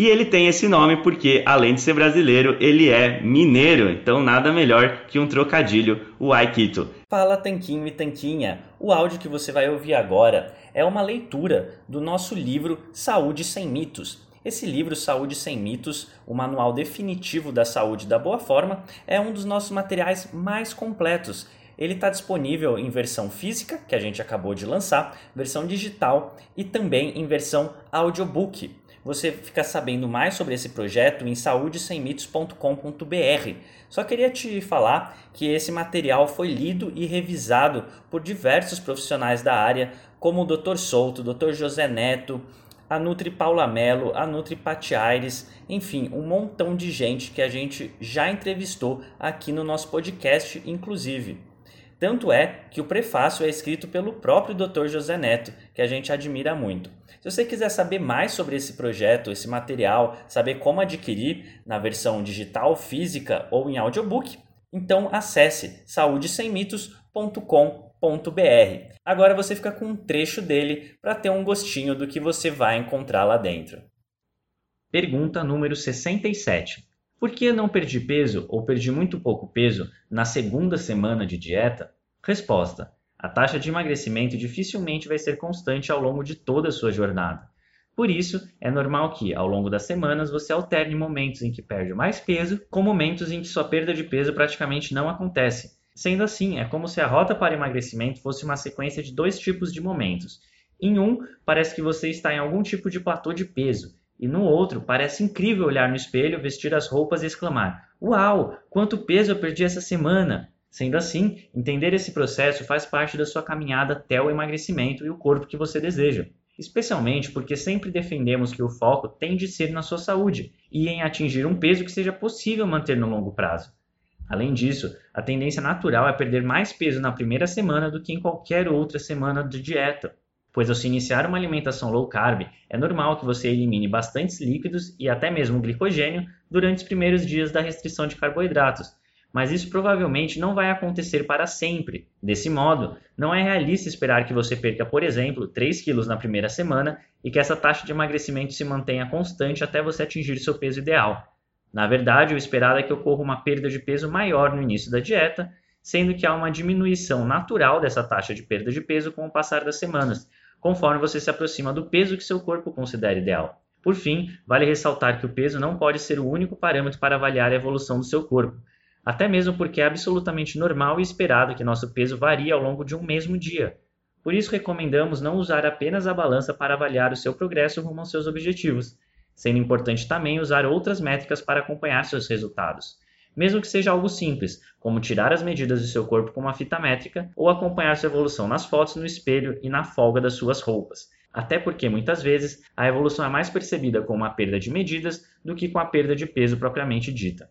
e ele tem esse nome porque, além de ser brasileiro, ele é mineiro, então nada melhor que um trocadilho, o Aikito. Fala Tanquinho e Tanquinha, o áudio que você vai ouvir agora é uma leitura do nosso livro Saúde Sem Mitos. Esse livro, Saúde Sem Mitos, o manual definitivo da saúde da boa forma, é um dos nossos materiais mais completos. Ele está disponível em versão física, que a gente acabou de lançar, versão digital e também em versão audiobook. Você fica sabendo mais sobre esse projeto em saudesemitos.com.br. Só queria te falar que esse material foi lido e revisado por diversos profissionais da área, como o Dr. Souto, Dr. José Neto, a Nutri Paula Mello, a Nutri Pati Aires, enfim, um montão de gente que a gente já entrevistou aqui no nosso podcast, inclusive. Tanto é que o prefácio é escrito pelo próprio Dr. José Neto, que a gente admira muito. Se você quiser saber mais sobre esse projeto, esse material, saber como adquirir na versão digital, física ou em audiobook, então acesse saudesemitos.com.br. Agora você fica com um trecho dele para ter um gostinho do que você vai encontrar lá dentro. Pergunta número 67. Por que não perdi peso ou perdi muito pouco peso na segunda semana de dieta? Resposta: a taxa de emagrecimento dificilmente vai ser constante ao longo de toda a sua jornada. Por isso, é normal que, ao longo das semanas, você alterne momentos em que perde mais peso com momentos em que sua perda de peso praticamente não acontece. Sendo assim, é como se a rota para emagrecimento fosse uma sequência de dois tipos de momentos. Em um, parece que você está em algum tipo de platô de peso, e no outro, parece incrível olhar no espelho, vestir as roupas e exclamar: Uau, quanto peso eu perdi essa semana! Sendo assim, entender esse processo faz parte da sua caminhada até o emagrecimento e o corpo que você deseja especialmente porque sempre defendemos que o foco tem de ser na sua saúde e em atingir um peso que seja possível manter no longo prazo. Além disso, a tendência natural é perder mais peso na primeira semana do que em qualquer outra semana de dieta, pois ao se iniciar uma alimentação low carb, é normal que você elimine bastantes líquidos e até mesmo glicogênio durante os primeiros dias da restrição de carboidratos, mas isso provavelmente não vai acontecer para sempre. Desse modo, não é realista esperar que você perca, por exemplo, 3 quilos na primeira semana e que essa taxa de emagrecimento se mantenha constante até você atingir seu peso ideal. Na verdade, o esperado é que ocorra uma perda de peso maior no início da dieta, sendo que há uma diminuição natural dessa taxa de perda de peso com o passar das semanas, conforme você se aproxima do peso que seu corpo considera ideal. Por fim, vale ressaltar que o peso não pode ser o único parâmetro para avaliar a evolução do seu corpo até mesmo porque é absolutamente normal e esperado que nosso peso varie ao longo de um mesmo dia. Por isso, recomendamos não usar apenas a balança para avaliar o seu progresso rumo aos seus objetivos, sendo importante também usar outras métricas para acompanhar seus resultados. Mesmo que seja algo simples, como tirar as medidas do seu corpo com uma fita métrica ou acompanhar sua evolução nas fotos no espelho e na folga das suas roupas. Até porque muitas vezes a evolução é mais percebida com uma perda de medidas do que com a perda de peso propriamente dita.